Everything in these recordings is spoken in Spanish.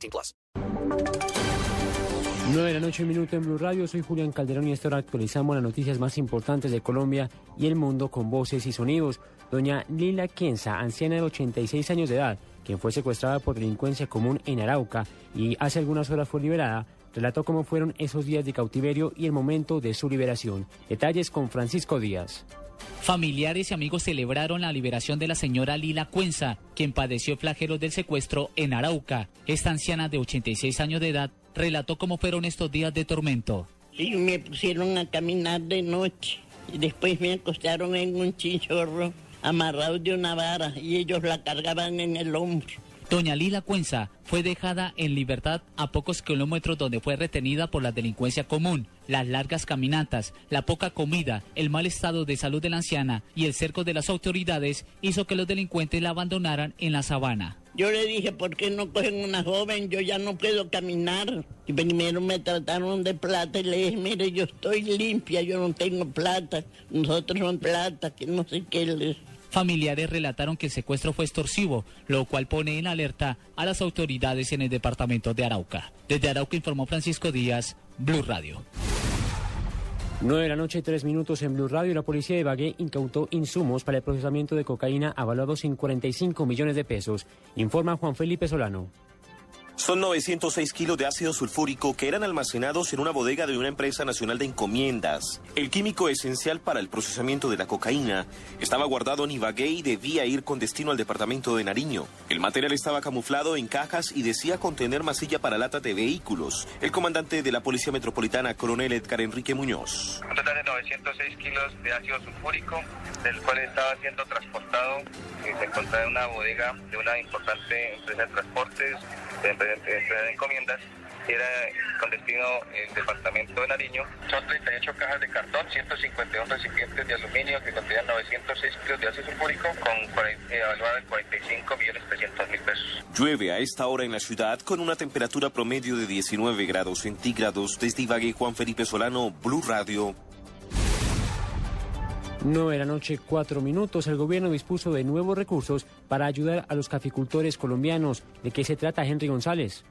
18 plus. 9 de la noche, minuto en Blue Radio. Soy Julián Calderón y esta hora actualizamos las noticias más importantes de Colombia y el mundo con voces y sonidos. Doña Lila Quienza, anciana de 86 años de edad, quien fue secuestrada por delincuencia común en Arauca y hace algunas horas fue liberada, relató cómo fueron esos días de cautiverio y el momento de su liberación. Detalles con Francisco Díaz. Familiares y amigos celebraron la liberación de la señora Lila Cuenza, quien padeció flagelos del secuestro en Arauca. Esta anciana de 86 años de edad relató cómo fueron estos días de tormento. Sí, me pusieron a caminar de noche y después me acostaron en un chinchorro amarrado de una vara y ellos la cargaban en el hombro. Doña Lila Cuenza fue dejada en libertad a pocos kilómetros donde fue retenida por la delincuencia común. Las largas caminatas, la poca comida, el mal estado de salud de la anciana y el cerco de las autoridades hizo que los delincuentes la abandonaran en la sabana. Yo le dije, ¿por qué no cogen una joven? Yo ya no puedo caminar. Y primero me trataron de plata y le dije, mire, yo estoy limpia, yo no tengo plata. Nosotros son plata, que no sé qué les... Familiares relataron que el secuestro fue extorsivo, lo cual pone en alerta a las autoridades en el departamento de Arauca. Desde Arauca informó Francisco Díaz, Blue Radio. 9 de la noche, 3 minutos en Blue Radio. La policía de Bagué incautó insumos para el procesamiento de cocaína avaluados en 45 millones de pesos, informa Juan Felipe Solano. Son 906 kilos de ácido sulfúrico que eran almacenados en una bodega de una empresa nacional de encomiendas. El químico esencial para el procesamiento de la cocaína estaba guardado en Ibagué y debía ir con destino al departamento de Nariño. El material estaba camuflado en cajas y decía contener masilla para latas de vehículos. El comandante de la Policía Metropolitana, coronel Edgar Enrique Muñoz. Un total de 906 kilos de ácido sulfúrico, del cual estaba siendo transportado y se encontraba en una bodega de una importante empresa de transportes de de encomiendas era con destino el departamento de Nariño. Son 38 cajas de cartón, 151 recipientes de aluminio que contenían 906 kilos de ácido sulfúrico con evaluado en 45 millones 300 mil pesos. Llueve a esta hora en la ciudad con una temperatura promedio de 19 grados centígrados. Desde Ibagué, Juan Felipe Solano, Blue Radio. 9 de la noche, 4 minutos. El gobierno dispuso de nuevos recursos para ayudar a los caficultores colombianos. ¿De qué se trata, Henry González?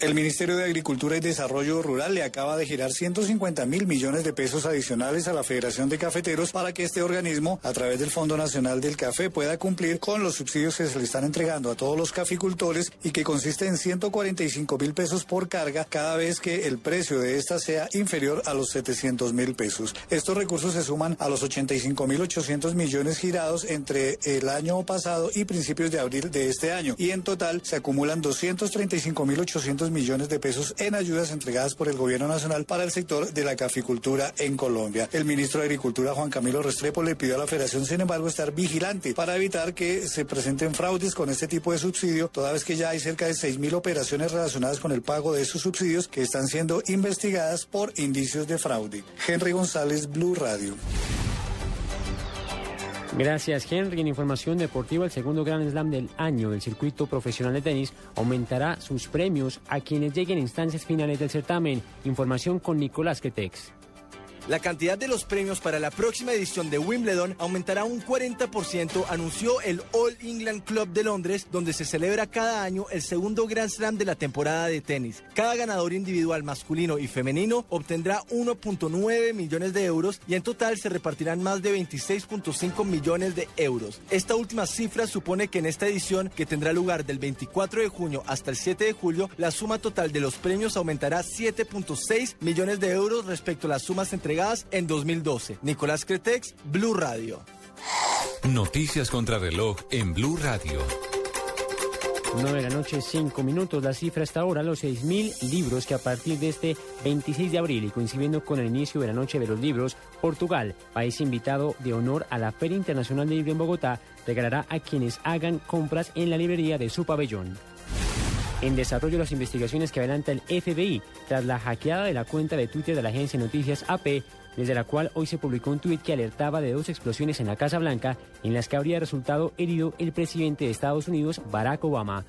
El Ministerio de Agricultura y Desarrollo Rural le acaba de girar 150 mil millones de pesos adicionales a la Federación de Cafeteros para que este organismo, a través del Fondo Nacional del Café, pueda cumplir con los subsidios que se le están entregando a todos los caficultores y que consiste en 145 mil pesos por carga cada vez que el precio de esta sea inferior a los 700 mil pesos. Estos recursos se suman a los 85 mil 800 millones girados entre el año pasado y principios de abril de este año y en total se acumulan 235 mil 800 millones de pesos en ayudas entregadas por el Gobierno Nacional para el sector de la caficultura en Colombia. El ministro de Agricultura, Juan Camilo Restrepo, le pidió a la Federación, sin embargo, estar vigilante para evitar que se presenten fraudes con este tipo de subsidio, toda vez que ya hay cerca de 6.000 operaciones relacionadas con el pago de estos subsidios que están siendo investigadas por indicios de fraude. Henry González, Blue Radio. Gracias, Henry. En información deportiva, el segundo Grand Slam del año del circuito profesional de tenis aumentará sus premios a quienes lleguen a instancias finales del certamen. Información con Nicolás Quetex. La cantidad de los premios para la próxima edición de Wimbledon aumentará un 40%, anunció el All England Club de Londres, donde se celebra cada año el segundo Grand Slam de la temporada de tenis. Cada ganador individual masculino y femenino obtendrá 1.9 millones de euros y en total se repartirán más de 26.5 millones de euros. Esta última cifra supone que en esta edición, que tendrá lugar del 24 de junio hasta el 7 de julio, la suma total de los premios aumentará 7.6 millones de euros respecto a las sumas entregadas en 2012. Nicolás Cretex, Blue Radio. Noticias contra reloj en Blue Radio. 9 de la noche, 5 minutos. La cifra hasta ahora, los 6.000 libros que a partir de este 26 de abril y coincidiendo con el inicio de la Noche de los Libros, Portugal, país invitado de honor a la Feria Internacional de Libro en Bogotá, regalará a quienes hagan compras en la librería de su pabellón. En desarrollo las investigaciones que adelanta el FBI tras la hackeada de la cuenta de Twitter de la agencia de noticias AP, desde la cual hoy se publicó un tuit que alertaba de dos explosiones en la Casa Blanca en las que habría resultado herido el presidente de Estados Unidos, Barack Obama.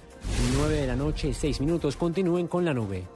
9 de la noche, 6 minutos, continúen con la nube.